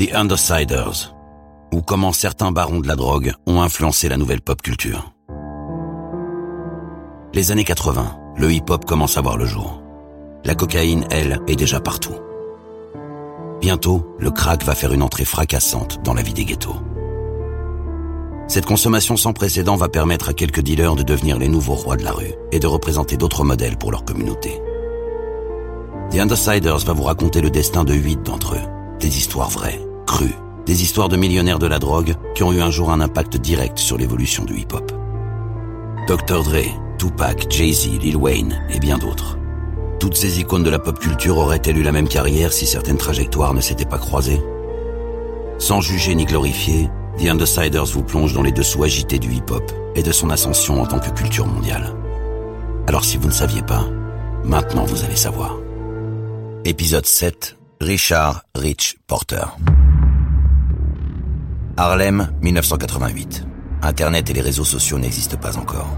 The Undersiders, ou comment certains barons de la drogue ont influencé la nouvelle pop culture. Les années 80, le hip-hop commence à voir le jour. La cocaïne, elle, est déjà partout. Bientôt, le crack va faire une entrée fracassante dans la vie des ghettos. Cette consommation sans précédent va permettre à quelques dealers de devenir les nouveaux rois de la rue et de représenter d'autres modèles pour leur communauté. The Undersiders va vous raconter le destin de huit d'entre eux. Des histoires vraies, des histoires de millionnaires de la drogue qui ont eu un jour un impact direct sur l'évolution du hip-hop. Dr. Dre, Tupac, Jay-Z, Lil Wayne et bien d'autres. Toutes ces icônes de la pop culture auraient-elles eu la même carrière si certaines trajectoires ne s'étaient pas croisées? Sans juger ni glorifier, The Undersiders vous plonge dans les dessous agités du hip-hop et de son ascension en tant que culture mondiale. Alors si vous ne saviez pas, maintenant vous allez savoir. Épisode 7. Richard Rich Porter. Harlem, 1988. Internet et les réseaux sociaux n'existent pas encore.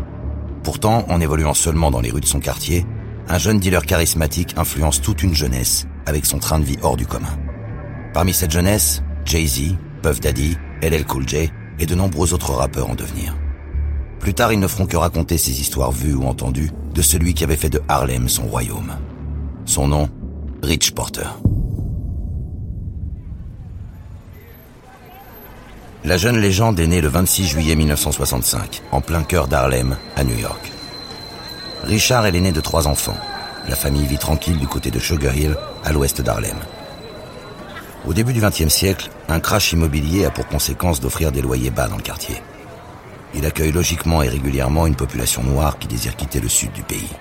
Pourtant, en évoluant seulement dans les rues de son quartier, un jeune dealer charismatique influence toute une jeunesse avec son train de vie hors du commun. Parmi cette jeunesse, Jay-Z, Puff Daddy, LL Cool J et de nombreux autres rappeurs en devenir. Plus tard, ils ne feront que raconter ces histoires vues ou entendues de celui qui avait fait de Harlem son royaume. Son nom, Rich Porter. La jeune légende est née le 26 juillet 1965, en plein cœur d'Harlem, à New York. Richard est l'aîné de trois enfants. La famille vit tranquille du côté de Sugar Hill, à l'ouest d'Harlem. Au début du XXe siècle, un crash immobilier a pour conséquence d'offrir des loyers bas dans le quartier. Il accueille logiquement et régulièrement une population noire qui désire quitter le sud du pays.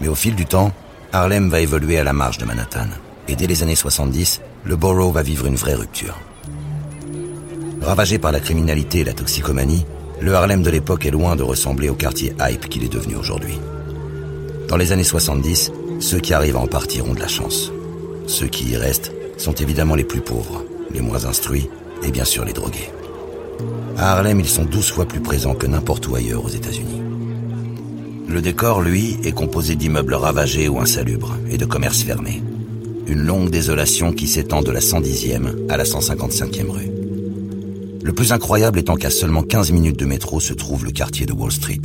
Mais au fil du temps, Harlem va évoluer à la marge de Manhattan. Et dès les années 70, le borough va vivre une vraie rupture. Ravagé par la criminalité et la toxicomanie, le Harlem de l'époque est loin de ressembler au quartier hype qu'il est devenu aujourd'hui. Dans les années 70, ceux qui arrivent en partir ont de la chance. Ceux qui y restent sont évidemment les plus pauvres, les moins instruits et bien sûr les drogués. À Harlem, ils sont 12 fois plus présents que n'importe où ailleurs aux États-Unis. Le décor, lui, est composé d'immeubles ravagés ou insalubres et de commerces fermés. Une longue désolation qui s'étend de la 110e à la 155e rue. Le plus incroyable étant qu'à seulement 15 minutes de métro se trouve le quartier de Wall Street.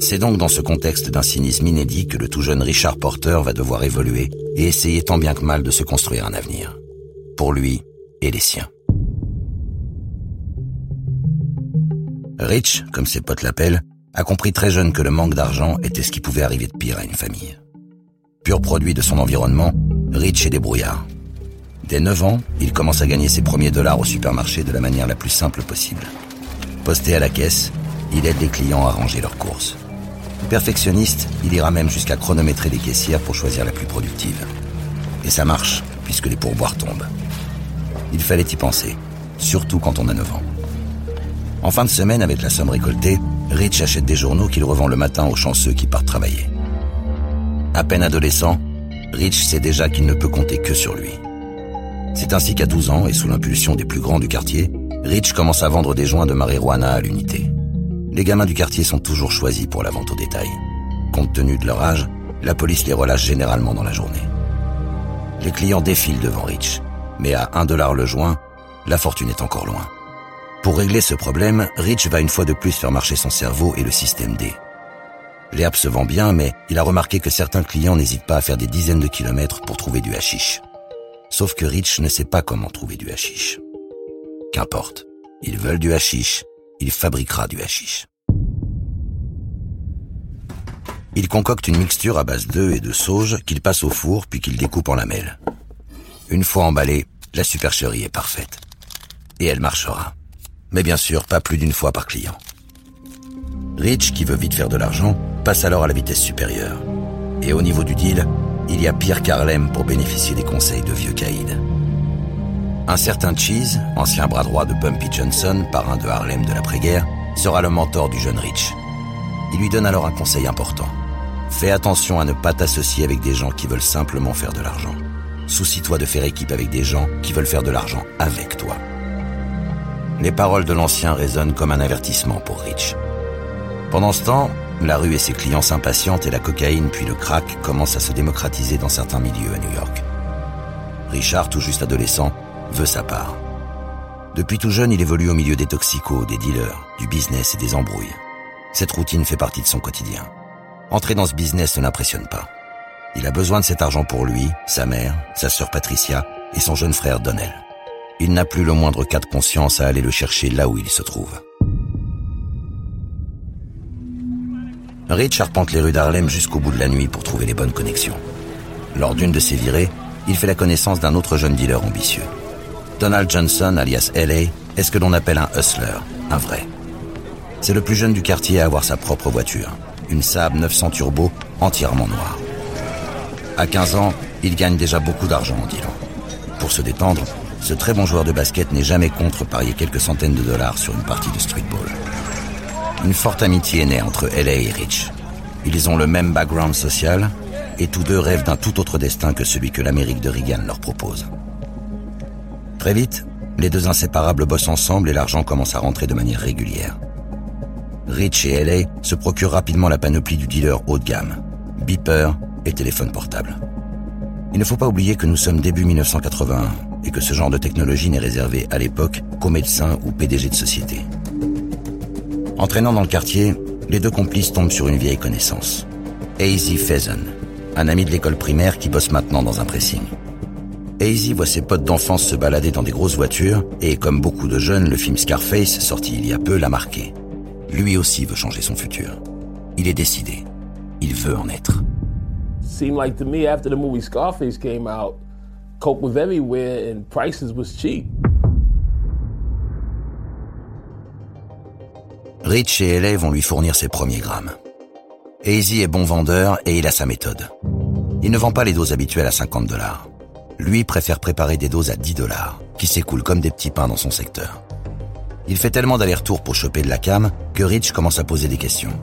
C'est donc dans ce contexte d'un cynisme inédit que le tout jeune Richard Porter va devoir évoluer et essayer tant bien que mal de se construire un avenir. Pour lui et les siens. Rich, comme ses potes l'appellent, a compris très jeune que le manque d'argent était ce qui pouvait arriver de pire à une famille. Pur produit de son environnement, Rich est débrouillard. Dès 9 ans, il commence à gagner ses premiers dollars au supermarché de la manière la plus simple possible. Posté à la caisse, il aide les clients à ranger leurs courses. Perfectionniste, il ira même jusqu'à chronométrer les caissières pour choisir la plus productive. Et ça marche, puisque les pourboires tombent. Il fallait y penser, surtout quand on a 9 ans. En fin de semaine, avec la somme récoltée, Rich achète des journaux qu'il revend le matin aux chanceux qui partent travailler. À peine adolescent, Rich sait déjà qu'il ne peut compter que sur lui. C'est ainsi qu'à 12 ans, et sous l'impulsion des plus grands du quartier, Rich commence à vendre des joints de marijuana à l'unité. Les gamins du quartier sont toujours choisis pour la vente au détail. Compte tenu de leur âge, la police les relâche généralement dans la journée. Les clients défilent devant Rich, mais à 1 dollar le joint, la fortune est encore loin. Pour régler ce problème, Rich va une fois de plus faire marcher son cerveau et le système D. L'herbe se vend bien, mais il a remarqué que certains clients n'hésitent pas à faire des dizaines de kilomètres pour trouver du hashish. Sauf que Rich ne sait pas comment trouver du hashish. Qu'importe. Ils veulent du hashish. Il fabriquera du hashish. Il concocte une mixture à base d'œufs et de sauge qu'il passe au four puis qu'il découpe en lamelles. Une fois emballée, la supercherie est parfaite. Et elle marchera. Mais bien sûr, pas plus d'une fois par client. Rich, qui veut vite faire de l'argent, passe alors à la vitesse supérieure. Et au niveau du deal, il y a pire qu'Harlem pour bénéficier des conseils de vieux caïds. Un certain Cheese, ancien bras droit de Bumpy Johnson, parrain de Harlem de l'après-guerre, sera le mentor du jeune Rich. Il lui donne alors un conseil important. Fais attention à ne pas t'associer avec des gens qui veulent simplement faire de l'argent. Soucie-toi de faire équipe avec des gens qui veulent faire de l'argent avec toi. Les paroles de l'ancien résonnent comme un avertissement pour Rich. Pendant ce temps, la rue et ses clients s'impatientent et la cocaïne puis le crack commencent à se démocratiser dans certains milieux à New York. Richard, tout juste adolescent, veut sa part. Depuis tout jeune, il évolue au milieu des toxicos, des dealers, du business et des embrouilles. Cette routine fait partie de son quotidien. Entrer dans ce business ne l'impressionne pas. Il a besoin de cet argent pour lui, sa mère, sa sœur Patricia et son jeune frère Donnell. Il n'a plus le moindre cas de conscience à aller le chercher là où il se trouve. Rich arpente les rues d'Harlem jusqu'au bout de la nuit pour trouver les bonnes connexions. Lors d'une de ses virées, il fait la connaissance d'un autre jeune dealer ambitieux. Donald Johnson, alias LA, est ce que l'on appelle un hustler, un vrai. C'est le plus jeune du quartier à avoir sa propre voiture, une Saab 900 Turbo entièrement noire. À 15 ans, il gagne déjà beaucoup d'argent en dealant. Pour se détendre, ce très bon joueur de basket n'est jamais contre parier quelques centaines de dollars sur une partie de streetball. Une forte amitié est née entre LA et Rich. Ils ont le même background social et tous deux rêvent d'un tout autre destin que celui que l'Amérique de Reagan leur propose. Très vite, les deux inséparables bossent ensemble et l'argent commence à rentrer de manière régulière. Rich et LA se procurent rapidement la panoplie du dealer haut de gamme, beeper et téléphone portable. Il ne faut pas oublier que nous sommes début 1981 et que ce genre de technologie n'est réservé à l'époque qu'aux médecins ou PDG de société. Entraînant dans le quartier, les deux complices tombent sur une vieille connaissance. Hazy Faison, un ami de l'école primaire qui bosse maintenant dans un pressing. Hazy voit ses potes d'enfance se balader dans des grosses voitures et, comme beaucoup de jeunes, le film Scarface, sorti il y a peu, l'a marqué. Lui aussi veut changer son futur. Il est décidé. Il veut en être. Seemed like to me after the movie Scarface came out, coke was everywhere and prices was cheap. Rich et LA vont lui fournir ses premiers grammes. Hazy est bon vendeur et il a sa méthode. Il ne vend pas les doses habituelles à 50 dollars. Lui préfère préparer des doses à 10 dollars, qui s'écoulent comme des petits pains dans son secteur. Il fait tellement d'allers-retours pour choper de la cam que Rich commence à poser des questions.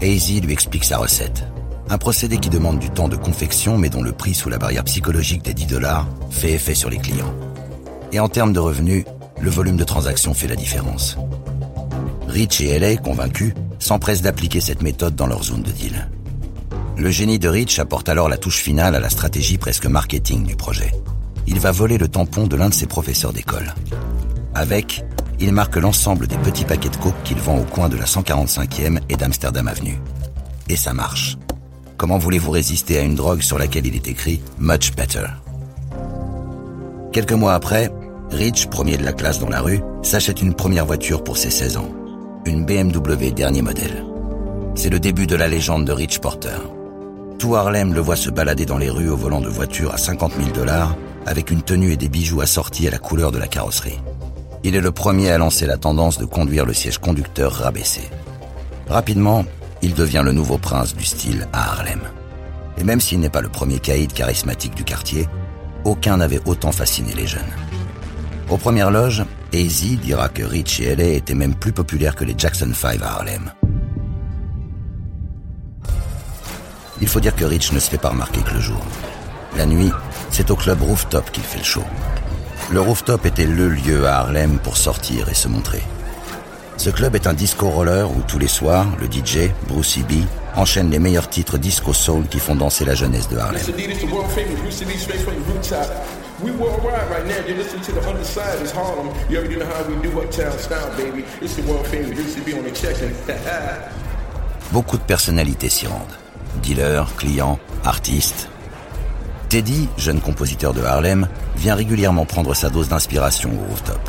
Hazy lui explique sa recette. Un procédé qui demande du temps de confection mais dont le prix sous la barrière psychologique des 10 dollars fait effet sur les clients. Et en termes de revenus, le volume de transactions fait la différence. Rich et LA, convaincus, s'empressent d'appliquer cette méthode dans leur zone de deal. Le génie de Rich apporte alors la touche finale à la stratégie presque marketing du projet. Il va voler le tampon de l'un de ses professeurs d'école. Avec, il marque l'ensemble des petits paquets de coke qu'il vend au coin de la 145e et d'Amsterdam Avenue. Et ça marche. Comment voulez-vous résister à une drogue sur laquelle il est écrit Much Better Quelques mois après, Rich, premier de la classe dans la rue, s'achète une première voiture pour ses 16 ans une BMW dernier modèle. C'est le début de la légende de Rich Porter. Tout Harlem le voit se balader dans les rues au volant de voiture à 50 000 dollars, avec une tenue et des bijoux assortis à la couleur de la carrosserie. Il est le premier à lancer la tendance de conduire le siège conducteur rabaissé. Rapidement, il devient le nouveau prince du style à Harlem. Et même s'il n'est pas le premier caïd charismatique du quartier, aucun n'avait autant fasciné les jeunes. Aux premières loges, Hazy dira que Rich et LA étaient même plus populaires que les Jackson 5 à Harlem. Il faut dire que Rich ne se fait pas remarquer que le jour. La nuit, c'est au club Rooftop qu'il fait le show. Le Rooftop était le lieu à Harlem pour sortir et se montrer. Ce club est un disco roller où tous les soirs, le DJ, Brucey B, enchaîne les meilleurs titres disco soul qui font danser la jeunesse de Harlem. Worldwide right now. To the is Harlem. You already know how we do style, baby? It's the world on. Beaucoup de personnalités s'y rendent. Dealers, clients, artistes. Teddy, jeune compositeur de Harlem, vient régulièrement prendre sa dose d'inspiration au rooftop.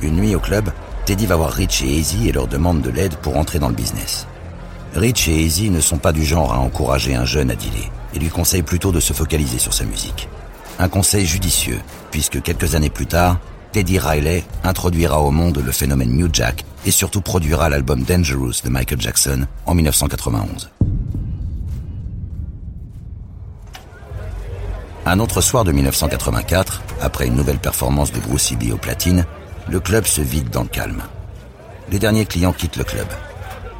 Une nuit au club, Teddy va voir Rich et Easy et leur demande de l'aide pour entrer dans le business. Rich et Easy ne sont pas du genre à encourager un jeune à dealer et lui conseillent plutôt de se focaliser sur sa musique. Un conseil judicieux, puisque quelques années plus tard, Teddy Riley introduira au monde le phénomène New Jack et surtout produira l'album Dangerous de Michael Jackson en 1991. Un autre soir de 1984, après une nouvelle performance de Bruce B au platine, le club se vide dans le calme. Les derniers clients quittent le club.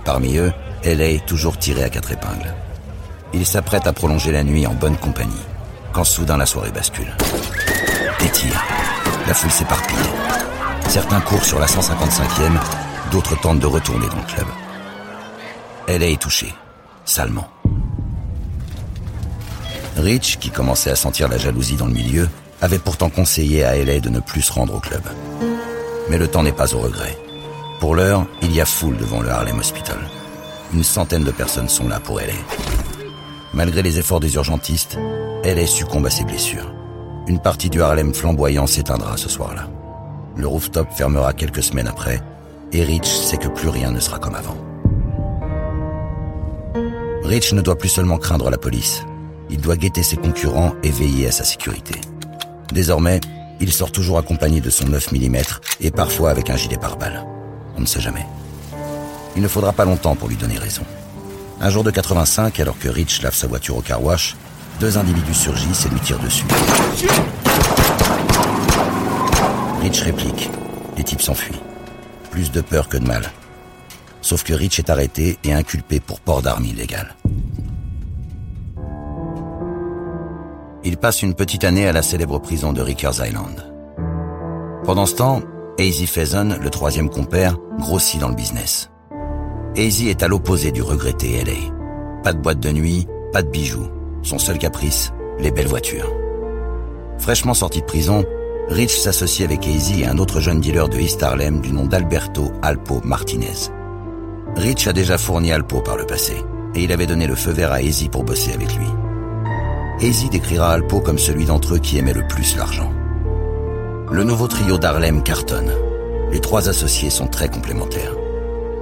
Parmi eux, LA toujours tiré à quatre épingles. Il s'apprête à prolonger la nuit en bonne compagnie quand soudain la soirée bascule. Des tirs. La foule s'éparpille. Certains courent sur la 155e, d'autres tentent de retourner dans le club. Elle est touchée, salement. Rich, qui commençait à sentir la jalousie dans le milieu, avait pourtant conseillé à LA de ne plus se rendre au club. Mais le temps n'est pas au regret. Pour l'heure, il y a foule devant le Harlem Hospital. Une centaine de personnes sont là pour LA. Malgré les efforts des urgentistes, LA succombe à ses blessures. Une partie du Harlem flamboyant s'éteindra ce soir-là. Le rooftop fermera quelques semaines après, et Rich sait que plus rien ne sera comme avant. Rich ne doit plus seulement craindre la police, il doit guetter ses concurrents et veiller à sa sécurité. Désormais, il sort toujours accompagné de son 9 mm et parfois avec un gilet pare-balles. On ne sait jamais. Il ne faudra pas longtemps pour lui donner raison. Un jour de 85, alors que Rich lave sa voiture au car wash, deux individus surgissent et lui tirent dessus. Rich réplique. Les types s'enfuient. Plus de peur que de mal. Sauf que Rich est arrêté et inculpé pour port d'armes illégales. Il passe une petite année à la célèbre prison de Rikers Island. Pendant ce temps, Hazy Faison, le troisième compère, grossit dans le business. Hazy est à l'opposé du regretté LA. Pas de boîte de nuit, pas de bijoux. Son seul caprice, les belles voitures. Fraîchement sorti de prison, Rich s'associe avec Hazy et un autre jeune dealer de East Harlem du nom d'Alberto Alpo Martinez. Rich a déjà fourni Alpo par le passé, et il avait donné le feu vert à Hazy pour bosser avec lui. Hazy décrira Alpo comme celui d'entre eux qui aimait le plus l'argent. Le nouveau trio d'Harlem cartonne. Les trois associés sont très complémentaires.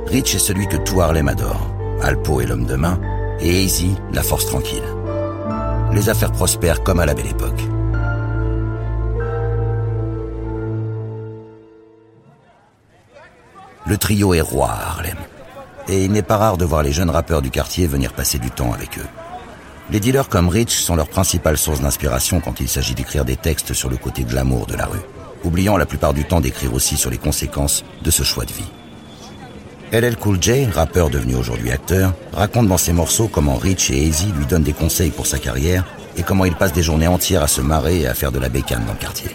Rich est celui que tout Harlem adore. Alpo est l'homme de main, et Hazy, la force tranquille. Les affaires prospèrent comme à la belle époque. Le trio est roi à Harlem. Et il n'est pas rare de voir les jeunes rappeurs du quartier venir passer du temps avec eux. Les dealers comme Rich sont leur principale source d'inspiration quand il s'agit d'écrire des textes sur le côté glamour de la rue, oubliant la plupart du temps d'écrire aussi sur les conséquences de ce choix de vie. LL Cool J, rappeur devenu aujourd'hui acteur, raconte dans ses morceaux comment Rich et Easy lui donnent des conseils pour sa carrière et comment il passe des journées entières à se marrer et à faire de la bécane dans le quartier.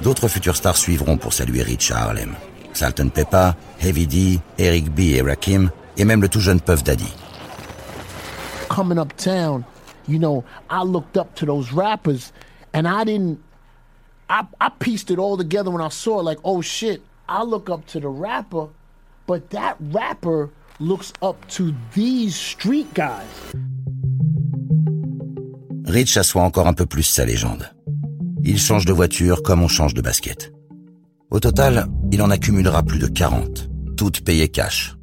D'autres futurs stars suivront pour saluer Rich à Harlem. Salton Peppa, Heavy D, Eric B et Rakim, et même le tout jeune Puff Daddy. Coming uptown, you know, I looked up to those rappers and I didn't, I pieced it all together when I saw it like, oh shit, I look up to the rapper, but that rapper looks up to these street guys. Rich assoit encore un peu plus sa légende. Il change de voiture comme on change de basket. Au total, il en accumulera plus de 40, toutes payées cash.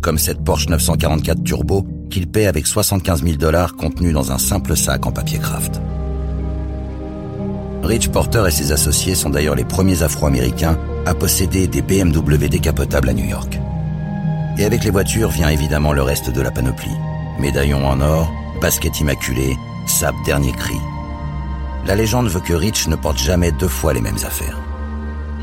Comme cette Porsche 944 Turbo qu'il paie avec 75 000 dollars contenus dans un simple sac en papier craft. Rich Porter et ses associés sont d'ailleurs les premiers Afro-Américains à posséder des BMW décapotables à New York. Et avec les voitures vient évidemment le reste de la panoplie. Médaillons en or, basket immaculé, sable dernier cri. La légende veut que Rich ne porte jamais deux fois les mêmes affaires.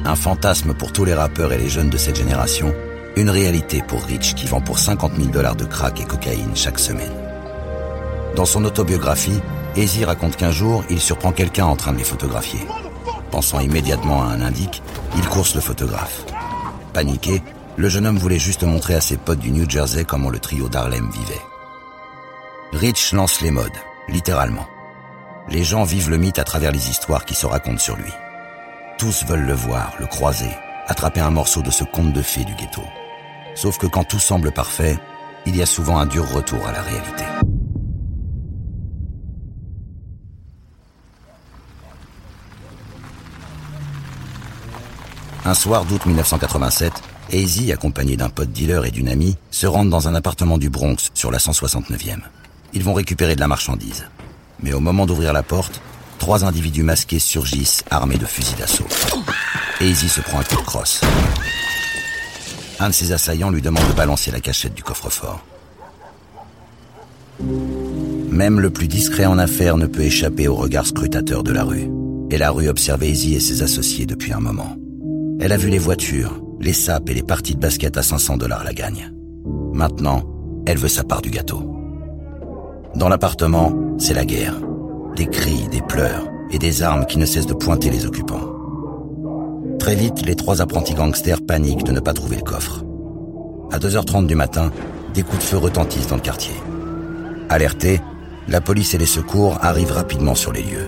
Un fantasme pour tous les rappeurs et les jeunes de cette génération, une réalité pour Rich qui vend pour 50 000 dollars de crack et cocaïne chaque semaine. Dans son autobiographie, Easy raconte qu'un jour, il surprend quelqu'un en train de les photographier. Pensant immédiatement à un indique, il course le photographe. Paniqué, le jeune homme voulait juste montrer à ses potes du New Jersey comment le trio d'Harlem vivait. Rich lance les modes, littéralement. Les gens vivent le mythe à travers les histoires qui se racontent sur lui. Tous veulent le voir, le croiser, attraper un morceau de ce conte de fées du ghetto. Sauf que quand tout semble parfait, il y a souvent un dur retour à la réalité. Un soir d'août 1987, Hazy, accompagné d'un pote dealer et d'une amie, se rendent dans un appartement du Bronx sur la 169e. Ils vont récupérer de la marchandise. Mais au moment d'ouvrir la porte, trois individus masqués surgissent armés de fusils d'assaut. Hazy se prend un coup de crosse. Un de ses assaillants lui demande de balancer la cachette du coffre-fort. Même le plus discret en affaires ne peut échapper au regard scrutateur de la rue. Et la rue observe Hazy et ses associés depuis un moment. Elle a vu les voitures, les sapes et les parties de basket à 500 dollars la gagne. Maintenant, elle veut sa part du gâteau. Dans l'appartement, c'est la guerre des cris, des pleurs et des armes qui ne cessent de pointer les occupants. Très vite, les trois apprentis gangsters paniquent de ne pas trouver le coffre. À 2h30 du matin, des coups de feu retentissent dans le quartier. Alertés, la police et les secours arrivent rapidement sur les lieux.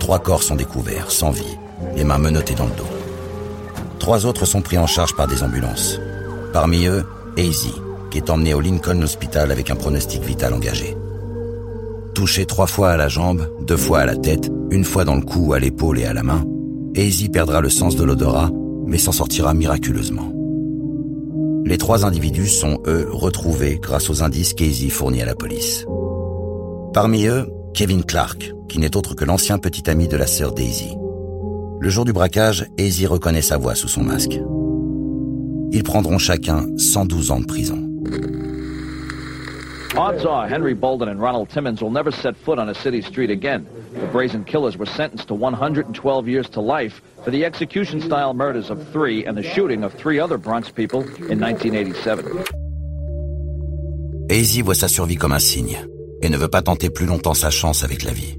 Trois corps sont découverts, sans vie, les mains menottées dans le dos. Trois autres sont pris en charge par des ambulances. Parmi eux, Hazy, qui est emmené au Lincoln Hospital avec un pronostic vital engagé. Touché trois fois à la jambe, deux fois à la tête, une fois dans le cou, à l'épaule et à la main, Hazy perdra le sens de l'odorat, mais s'en sortira miraculeusement. Les trois individus sont, eux, retrouvés grâce aux indices qu'Hazy fournit à la police. Parmi eux, Kevin Clark, qui n'est autre que l'ancien petit ami de la sœur Daisy. Le jour du braquage, Hazy reconnaît sa voix sous son masque. Ils prendront chacun 112 ans de prison. Odds are Henry Bolden and Ronald Timmons will never set foot on a city street again. The brazen killers were sentenced to 112 years to life for the execution-style murders of three and the shooting of three other Bronx people in 1987. Hazy voit sa survie comme un signe et ne veut pas tenter plus longtemps sa chance avec la vie.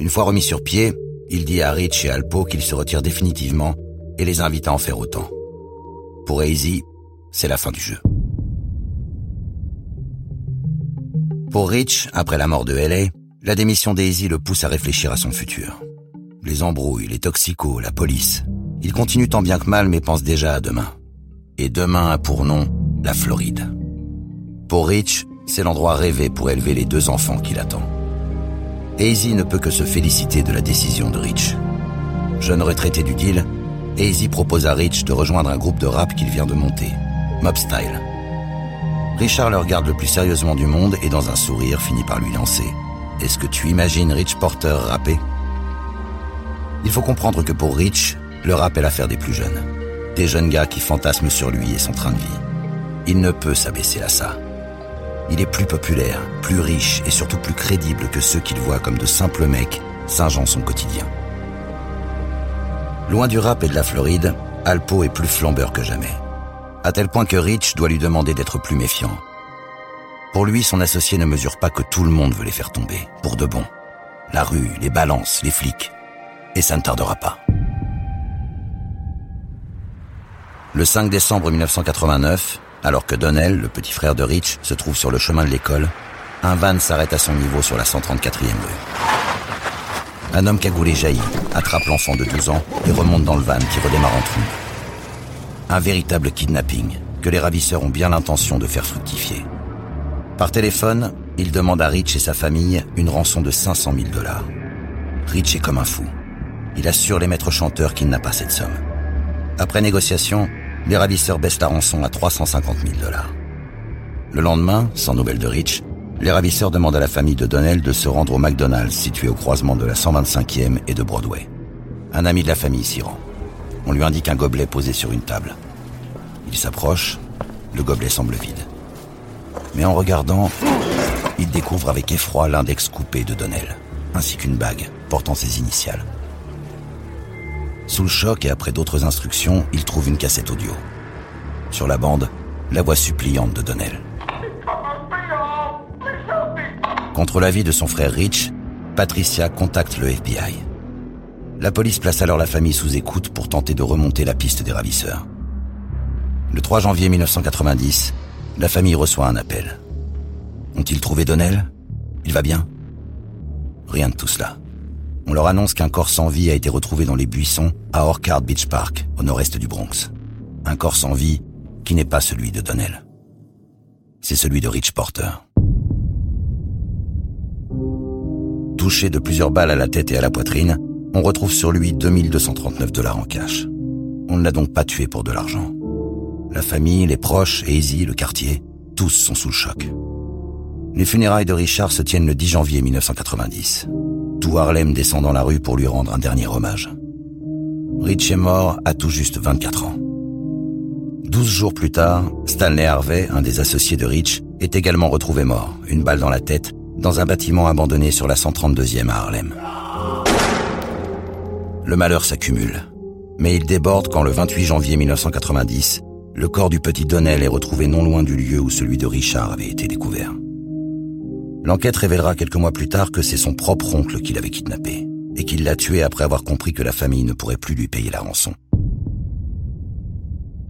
Une fois remis sur pied, il dit à Rich et Alpo qu'il se retire définitivement et les invite à en faire autant. Pour Hazy, c'est la fin du jeu. Pour Rich, après la mort de LA, la démission d'Hazy le pousse à réfléchir à son futur. Les embrouilles, les toxicos, la police. Il continue tant bien que mal mais pense déjà à demain. Et demain a pour nom la Floride. Pour Rich, c'est l'endroit rêvé pour élever les deux enfants qu'il attend. Hazy ne peut que se féliciter de la décision de Rich. Jeune retraité du deal, Hazy propose à Rich de rejoindre un groupe de rap qu'il vient de monter, Mob Style. Richard le regarde le plus sérieusement du monde et dans un sourire finit par lui lancer ⁇ Est-ce que tu imagines Rich Porter rapper ?⁇ Il faut comprendre que pour Rich, le rap est l'affaire des plus jeunes. Des jeunes gars qui fantasment sur lui et son train de vie. Il ne peut s'abaisser à ça. Il est plus populaire, plus riche et surtout plus crédible que ceux qu'il voit comme de simples mecs singeant son quotidien. Loin du rap et de la Floride, Alpo est plus flambeur que jamais à tel point que Rich doit lui demander d'être plus méfiant. Pour lui, son associé ne mesure pas que tout le monde veut les faire tomber, pour de bon. La rue, les balances, les flics. Et ça ne tardera pas. Le 5 décembre 1989, alors que Donnell, le petit frère de Rich, se trouve sur le chemin de l'école, un van s'arrête à son niveau sur la 134e rue. Un homme cagoulé jaillit, attrape l'enfant de 12 ans et remonte dans le van qui redémarre en trombe. Un véritable kidnapping que les ravisseurs ont bien l'intention de faire fructifier. Par téléphone, il demande à Rich et sa famille une rançon de 500 000 dollars. Rich est comme un fou. Il assure les maîtres chanteurs qu'il n'a pas cette somme. Après négociation, les ravisseurs baissent la rançon à 350 000 dollars. Le lendemain, sans nouvelles de Rich, les ravisseurs demandent à la famille de Donnell de se rendre au McDonald's situé au croisement de la 125e et de Broadway. Un ami de la famille s'y rend. On lui indique un gobelet posé sur une table. Il s'approche, le gobelet semble vide. Mais en regardant, il découvre avec effroi l'index coupé de Donnell, ainsi qu'une bague portant ses initiales. Sous le choc et après d'autres instructions, il trouve une cassette audio. Sur la bande, la voix suppliante de Donnell. Contre l'avis de son frère Rich, Patricia contacte le FBI. La police place alors la famille sous écoute pour tenter de remonter la piste des ravisseurs. Le 3 janvier 1990, la famille reçoit un appel. Ont-ils trouvé Donnell? Il va bien? Rien de tout cela. On leur annonce qu'un corps sans vie a été retrouvé dans les buissons à Orchard Beach Park, au nord-est du Bronx. Un corps sans vie qui n'est pas celui de Donnell. C'est celui de Rich Porter. Touché de plusieurs balles à la tête et à la poitrine, on retrouve sur lui 2239 dollars en cash. On ne l'a donc pas tué pour de l'argent. La famille, les proches, Hazy, le quartier, tous sont sous le choc. Les funérailles de Richard se tiennent le 10 janvier 1990. Tout Harlem descend dans la rue pour lui rendre un dernier hommage. Rich est mort à tout juste 24 ans. Douze jours plus tard, Stanley Harvey, un des associés de Rich, est également retrouvé mort, une balle dans la tête, dans un bâtiment abandonné sur la 132e à Harlem. Le malheur s'accumule. Mais il déborde quand le 28 janvier 1990, le corps du petit Donnell est retrouvé non loin du lieu où celui de Richard avait été découvert. L'enquête révélera quelques mois plus tard que c'est son propre oncle qui l'avait kidnappé et qu'il l'a tué après avoir compris que la famille ne pourrait plus lui payer la rançon.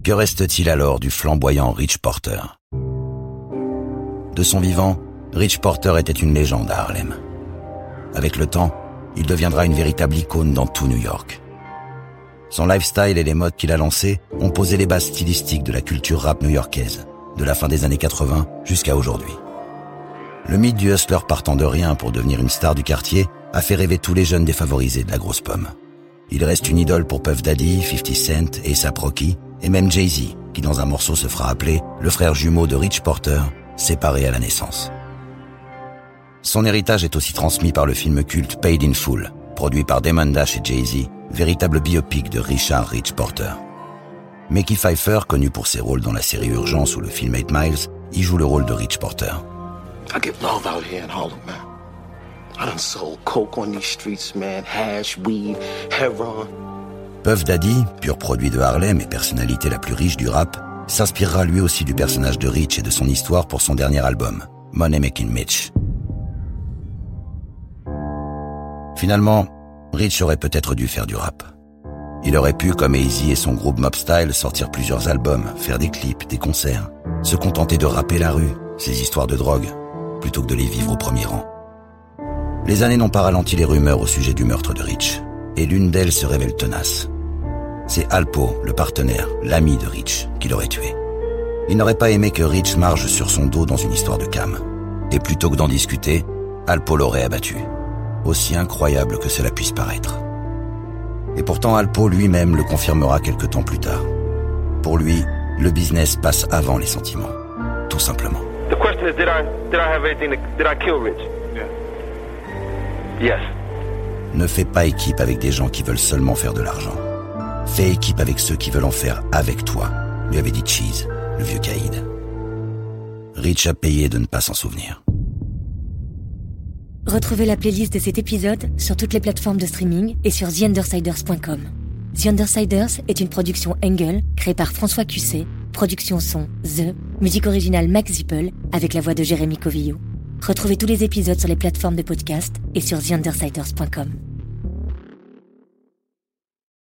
Que reste-t-il alors du flamboyant Rich Porter? De son vivant, Rich Porter était une légende à Harlem. Avec le temps, il deviendra une véritable icône dans tout New York. Son lifestyle et les modes qu'il a lancés ont posé les bases stylistiques de la culture rap new-yorkaise, de la fin des années 80 jusqu'à aujourd'hui. Le mythe du hustler partant de rien pour devenir une star du quartier a fait rêver tous les jeunes défavorisés de la grosse pomme. Il reste une idole pour Puff Daddy, 50 Cent et Rocky, et même Jay-Z, qui dans un morceau se fera appeler le frère jumeau de Rich Porter, séparé à la naissance. Son héritage est aussi transmis par le film culte Paid in Full, produit par Damon Dash et Jay-Z, véritable biopic de Richard Rich Porter. Mickey Pfeiffer, connu pour ses rôles dans la série Urgence ou le film 8 Miles, y joue le rôle de Rich Porter. I get love out here in Harlem, man. I done sold coke on these streets, man. Hash, weed, heroin. Puff Daddy, pur produit de Harlem et personnalité la plus riche du rap, s'inspirera lui aussi du personnage de Rich et de son histoire pour son dernier album, Money Making Mitch. Finalement, Rich aurait peut-être dû faire du rap. Il aurait pu, comme Easy et son groupe Mob Style, sortir plusieurs albums, faire des clips, des concerts, se contenter de rapper la rue, ses histoires de drogue, plutôt que de les vivre au premier rang. Les années n'ont pas ralenti les rumeurs au sujet du meurtre de Rich, et l'une d'elles se révèle tenace. C'est Alpo, le partenaire, l'ami de Rich, qui l'aurait tué. Il n'aurait pas aimé que Rich marche sur son dos dans une histoire de cam. Et plutôt que d'en discuter, Alpo l'aurait abattu. Aussi incroyable que cela puisse paraître. Et pourtant Alpo lui-même le confirmera quelque temps plus tard. Pour lui, le business passe avant les sentiments. Tout simplement. The question is, did I, did I have anything did I kill Rich? Yes. Ne fais pas équipe avec des gens qui veulent seulement faire de l'argent. Fais équipe avec ceux qui veulent en faire avec toi, lui avait dit Cheese, le vieux caïd. Rich a payé de ne pas s'en souvenir. Retrouvez la playlist de cet épisode sur toutes les plateformes de streaming et sur TheUndersiders.com. The Undersiders est une production Engel créée par François Cusset, production son The, musique originale Max Zippel avec la voix de Jérémy Covillo. Retrouvez tous les épisodes sur les plateformes de podcast et sur TheUndersiders.com.